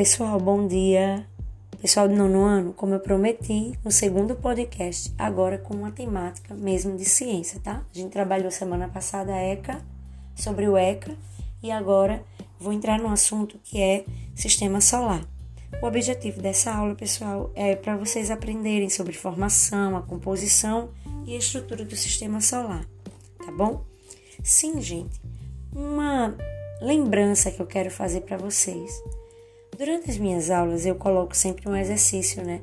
Pessoal, bom dia. Pessoal do nono ano, como eu prometi, no segundo podcast, agora com uma temática mesmo de ciência, tá? A gente trabalhou semana passada a ECA, sobre o ECA, e agora vou entrar no assunto que é sistema solar. O objetivo dessa aula, pessoal, é para vocês aprenderem sobre formação, a composição e a estrutura do sistema solar, tá bom? Sim, gente. Uma lembrança que eu quero fazer para vocês. Durante as minhas aulas eu coloco sempre um exercício, né?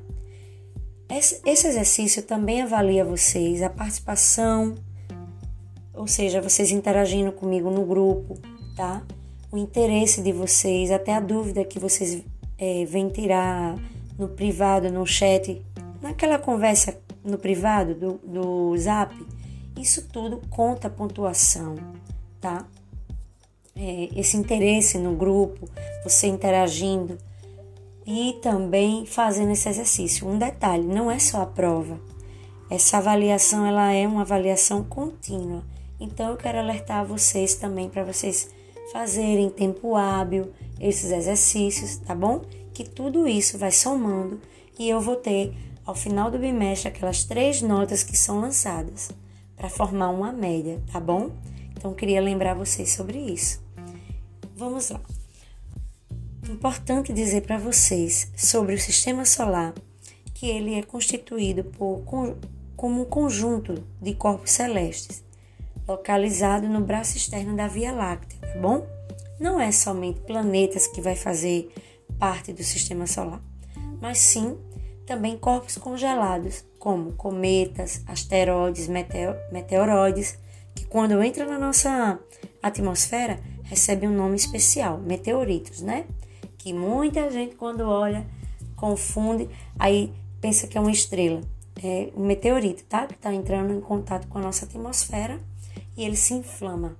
Esse exercício também avalia vocês, a participação, ou seja, vocês interagindo comigo no grupo, tá? O interesse de vocês, até a dúvida que vocês é, vêm tirar no privado, no chat, naquela conversa no privado do, do zap, isso tudo conta pontuação, tá? É, esse interesse no grupo, você interagindo e também fazendo esse exercício. Um detalhe, não é só a prova. Essa avaliação ela é uma avaliação contínua. Então eu quero alertar vocês também para vocês fazerem em tempo hábil esses exercícios, tá bom? Que tudo isso vai somando e eu vou ter ao final do bimestre aquelas três notas que são lançadas para formar uma média, tá bom? Então queria lembrar vocês sobre isso. Vamos lá. Importante dizer para vocês sobre o sistema solar que ele é constituído por, como um conjunto de corpos celestes, localizado no braço externo da Via Láctea, tá bom? Não é somente planetas que vai fazer parte do sistema solar, mas sim também corpos congelados, como cometas, asteroides, meteoroides, que quando entram na nossa atmosfera recebe um nome especial, meteoritos, né? Que muita gente quando olha confunde, aí pensa que é uma estrela. É um meteorito, tá? Que está entrando em contato com a nossa atmosfera e ele se inflama.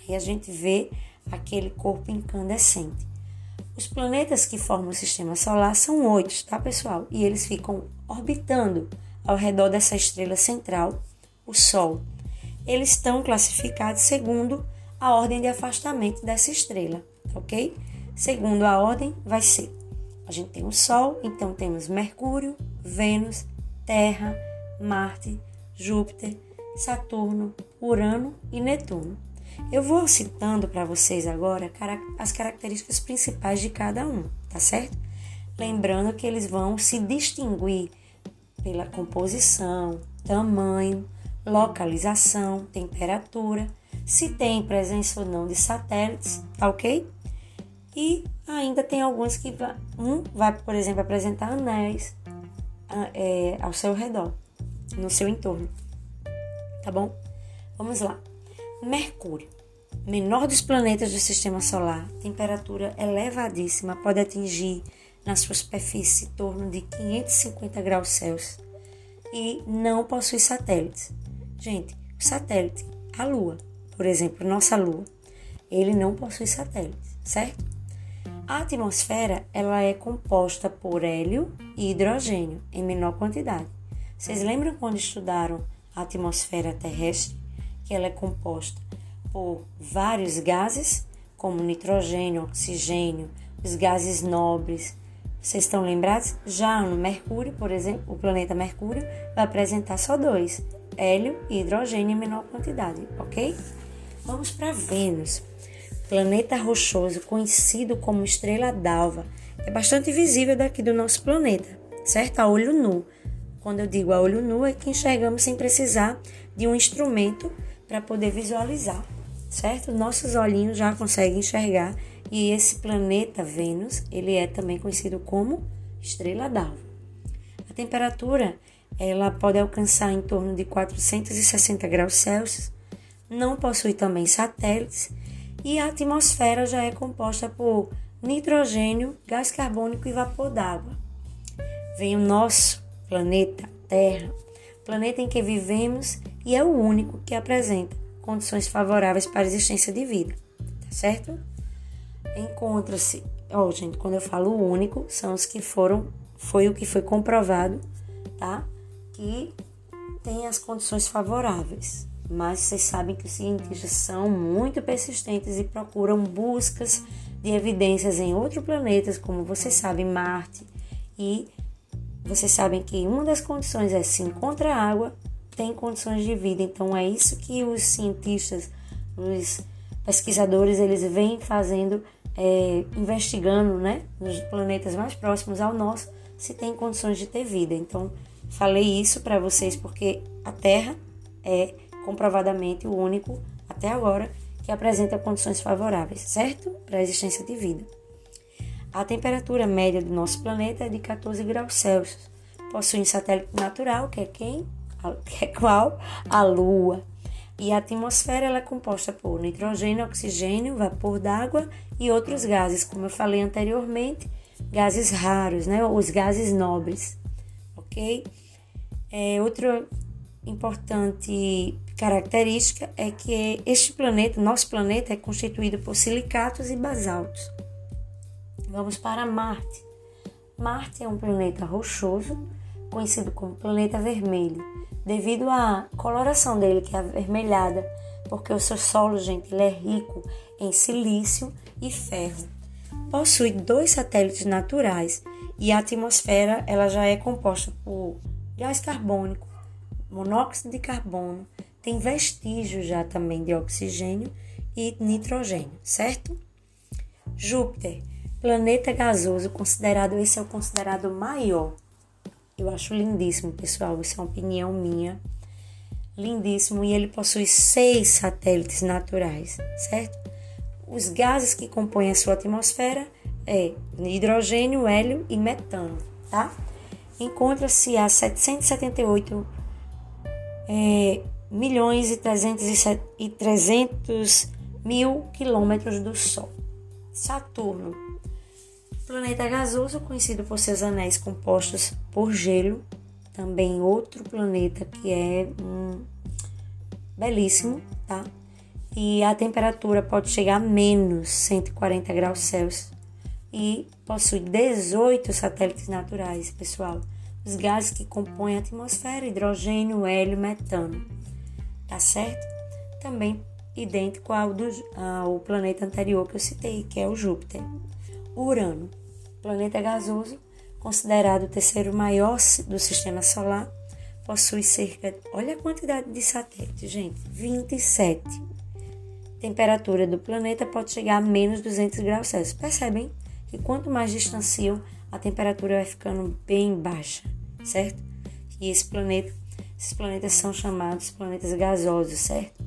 Aí a gente vê aquele corpo incandescente. Os planetas que formam o sistema solar são oito, tá, pessoal? E eles ficam orbitando ao redor dessa estrela central, o Sol. Eles estão classificados segundo a ordem de afastamento dessa estrela, ok? Segundo a ordem, vai ser: a gente tem o Sol, então temos Mercúrio, Vênus, Terra, Marte, Júpiter, Saturno, Urano e Netuno. Eu vou citando para vocês agora as características principais de cada um, tá certo? Lembrando que eles vão se distinguir pela composição, tamanho, localização, temperatura se tem presença ou não de satélites, tá ok? E ainda tem alguns que um vai, por exemplo, apresentar anéis é, ao seu redor, no seu entorno, tá bom? Vamos lá. Mercúrio, menor dos planetas do Sistema Solar, temperatura elevadíssima, pode atingir na sua superfície em torno de 550 graus Celsius e não possui satélites. Gente, o satélite, a Lua, por exemplo, nossa Lua, ele não possui satélites, certo? A atmosfera ela é composta por hélio e hidrogênio em menor quantidade. Vocês lembram quando estudaram a atmosfera terrestre, que ela é composta por vários gases, como nitrogênio, oxigênio, os gases nobres. Vocês estão lembrados? Já no Mercúrio, por exemplo, o planeta Mercúrio vai apresentar só dois, hélio e hidrogênio em menor quantidade, ok? Vamos para Vênus, planeta rochoso conhecido como estrela d'alva. É bastante visível daqui do nosso planeta, certo? A olho nu. Quando eu digo a olho nu, é que enxergamos sem precisar de um instrumento para poder visualizar, certo? Nossos olhinhos já conseguem enxergar e esse planeta Vênus, ele é também conhecido como estrela d'alva. A temperatura ela pode alcançar em torno de 460 graus Celsius não possui também satélites e a atmosfera já é composta por nitrogênio, gás carbônico e vapor d'água. Vem o nosso planeta Terra, planeta em que vivemos e é o único que apresenta condições favoráveis para a existência de vida, tá certo? Encontra-se, ó, oh, gente, quando eu falo único, são os que foram, foi o que foi comprovado, tá? Que tem as condições favoráveis mas vocês sabem que os cientistas são muito persistentes e procuram buscas de evidências em outros planetas, como vocês sabem, Marte. E vocês sabem que uma das condições é se encontra água, tem condições de vida. Então é isso que os cientistas, os pesquisadores, eles vêm fazendo, é, investigando, né, nos planetas mais próximos ao nosso, se tem condições de ter vida. Então falei isso para vocês porque a Terra é comprovadamente o único até agora que apresenta condições favoráveis, certo? Para a existência de vida. A temperatura média do nosso planeta é de 14 graus Celsius. Possui um satélite natural, que é quem? Que é qual? A Lua. E a atmosfera ela é composta por nitrogênio, oxigênio, vapor d'água e outros gases, como eu falei anteriormente, gases raros, né? Os gases nobres, ok? É, outro importante característica é que este planeta, nosso planeta, é constituído por silicatos e basaltos. Vamos para Marte. Marte é um planeta rochoso, conhecido como planeta vermelho, devido à coloração dele, que é avermelhada, porque o seu solo, gente, ele é rico em silício e ferro. Possui dois satélites naturais e a atmosfera ela já é composta por gás carbônico, monóxido de carbono, tem vestígios já também de oxigênio e nitrogênio, certo? Júpiter, planeta gasoso, considerado esse é o considerado maior. Eu acho lindíssimo, pessoal, isso é uma opinião minha. Lindíssimo e ele possui seis satélites naturais, certo? Os gases que compõem a sua atmosfera é hidrogênio, hélio e metano, tá? Encontra-se a 778 é, milhões e 300, e 300 mil quilômetros do Sol. Saturno, planeta gasoso conhecido por seus anéis compostos por gelo, também outro planeta que é um, belíssimo, tá? E a temperatura pode chegar a menos 140 graus Celsius e possui 18 satélites naturais, pessoal os gases que compõem a atmosfera, hidrogênio, hélio, metano. Tá certo? Também idêntico ao, do, ao planeta anterior que eu citei, que é o Júpiter. Urano, planeta gasoso, considerado o terceiro maior do sistema solar, possui cerca, olha a quantidade de satélites, gente, 27. Temperatura do planeta pode chegar a menos 200 graus Celsius. Percebem que quanto mais distanciam, a temperatura vai ficando bem baixa certo? E esse planeta, esses planetas são chamados planetas gasosos, certo?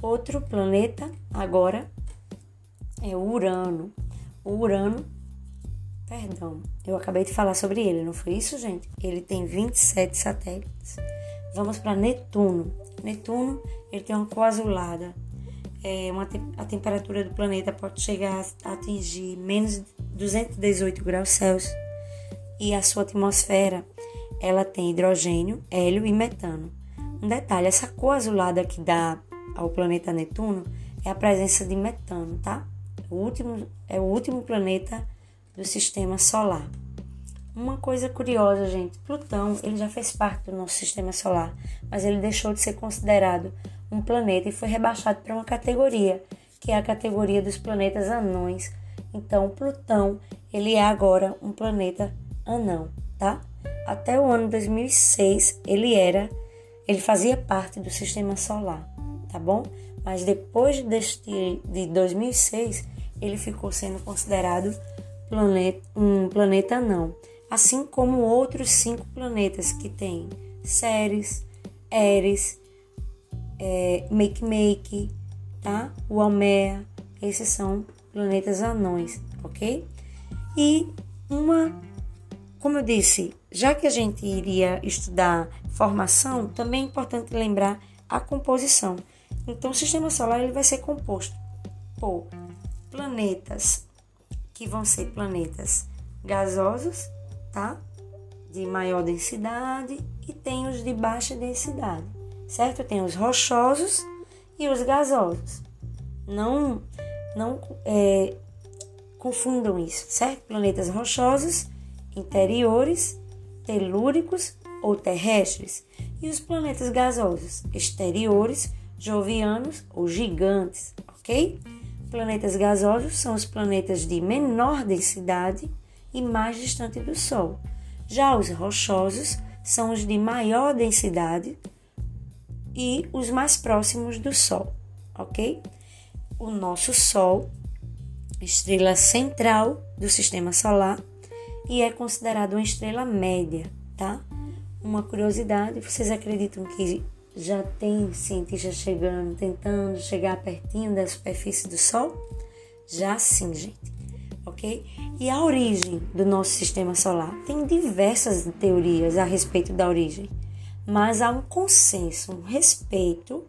Outro planeta agora é Urano. O Urano, perdão, eu acabei de falar sobre ele, não foi isso, gente? Ele tem 27 satélites. Vamos para Netuno. Netuno, ele tem uma coazulada. É uma te a temperatura do planeta pode chegar a atingir menos 218 graus Celsius e a sua atmosfera ela tem hidrogênio, hélio e metano. Um detalhe, essa cor azulada que dá ao planeta Netuno é a presença de metano, tá? O último, é o último planeta do sistema solar. Uma coisa curiosa, gente, Plutão, ele já fez parte do nosso sistema solar, mas ele deixou de ser considerado um planeta e foi rebaixado para uma categoria, que é a categoria dos planetas anões. Então, Plutão, ele é agora um planeta anão, tá? Até o ano 2006 ele era, ele fazia parte do sistema solar, tá bom? Mas depois deste, de 2006 ele ficou sendo considerado planeta, um planeta anão, assim como outros cinco planetas que tem Ceres, Eris, é, Make Make, tá? O Almea, esses são planetas anões, ok? E uma como eu disse, já que a gente iria estudar formação, também é importante lembrar a composição. Então, o sistema solar ele vai ser composto por planetas que vão ser planetas gasosos, tá? De maior densidade e tem os de baixa densidade, certo? Tem os rochosos e os gasosos. Não, não é, confundam isso, certo? Planetas rochosos interiores, telúricos ou terrestres, E os planetas gasosos exteriores, jovianos ou gigantes, ok? Planetas gasosos são os planetas de menor densidade e mais distante do Sol. Já os rochosos são os de maior densidade e os mais próximos do Sol, ok? O nosso Sol, estrela central do sistema solar, e é considerado uma estrela média, tá? Uma curiosidade, vocês acreditam que já tem cientistas chegando, tentando chegar pertinho da superfície do Sol? Já sim, gente. Ok? E a origem do nosso sistema solar? Tem diversas teorias a respeito da origem, mas há um consenso, um respeito,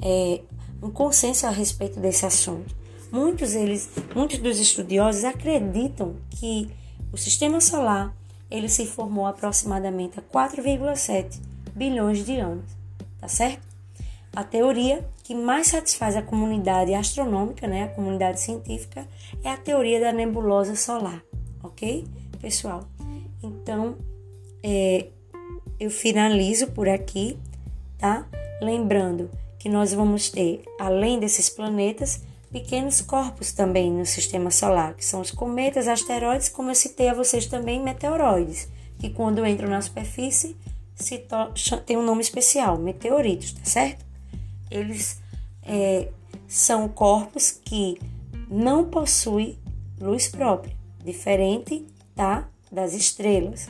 é, um consenso a respeito desse assunto. Muitos, eles, muitos dos estudiosos acreditam que o sistema solar ele se formou aproximadamente há 4,7 bilhões de anos, tá certo? A teoria que mais satisfaz a comunidade astronômica, né, a comunidade científica, é a teoria da nebulosa solar, ok, pessoal? Então, é, eu finalizo por aqui, tá? Lembrando que nós vamos ter, além desses planetas, pequenos corpos também no sistema solar, que são os cometas, asteroides, como eu citei a vocês também, meteoroides, que quando entram na superfície tem um nome especial, meteoritos, tá certo? Eles é, são corpos que não possuem luz própria, diferente tá, das estrelas.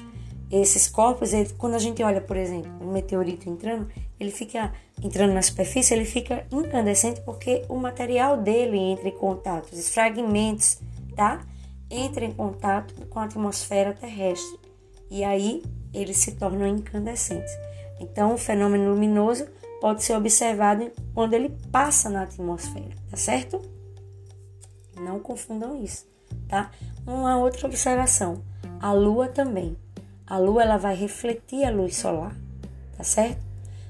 Esses corpos, ele, quando a gente olha, por exemplo, um meteorito entrando, ele fica entrando na superfície, ele fica incandescente porque o material dele entra em contato, os fragmentos, tá? Entra em contato com a atmosfera terrestre. E aí eles se tornam incandescentes. Então, o fenômeno luminoso pode ser observado quando ele passa na atmosfera, tá certo? Não confundam isso, tá? Uma outra observação: a Lua também. A Lua ela vai refletir a luz solar, tá certo?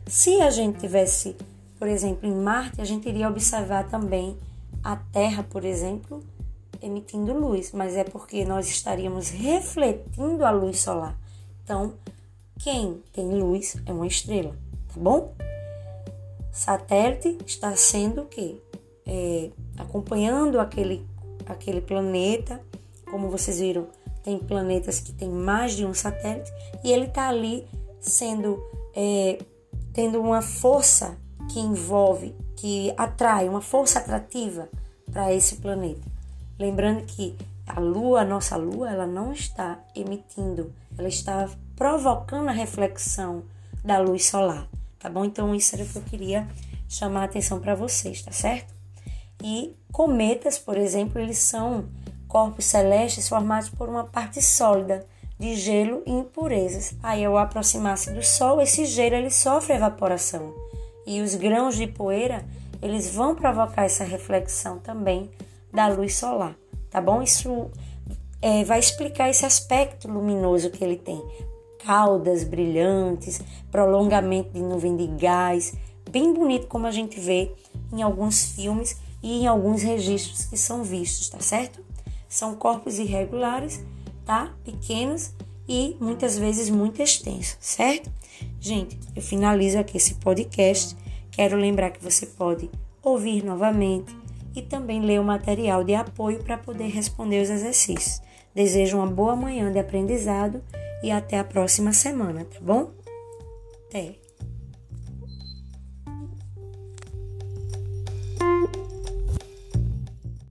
Se a gente tivesse, por exemplo, em Marte, a gente iria observar também a Terra, por exemplo, emitindo luz, mas é porque nós estaríamos refletindo a luz solar. Então, quem tem luz é uma estrela, tá bom? Satélite está sendo o quê? É, acompanhando aquele, aquele planeta, como vocês viram, tem planetas que tem mais de um satélite e ele está ali sendo é, tendo uma força que envolve, que atrai, uma força atrativa para esse planeta. Lembrando que a Lua, a nossa Lua, ela não está emitindo, ela está provocando a reflexão da luz solar, tá bom? Então isso era o que eu queria chamar a atenção para vocês, tá certo? E cometas, por exemplo, eles são corpos celestes formados por uma parte sólida de gelo e impurezas. Aí, ao aproximar-se do Sol, esse gelo ele sofre evaporação e os grãos de poeira eles vão provocar essa reflexão também da luz solar, tá bom? Isso é, vai explicar esse aspecto luminoso que ele tem. Caudas brilhantes, prolongamento de nuvem de gás, bem bonito como a gente vê em alguns filmes e em alguns registros que são vistos, tá certo? São corpos irregulares tá? Pequenos e muitas vezes muito extensos, certo? Gente, eu finalizo aqui esse podcast. Quero lembrar que você pode ouvir novamente e também ler o material de apoio para poder responder os exercícios. Desejo uma boa manhã de aprendizado e até a próxima semana, tá bom? Até!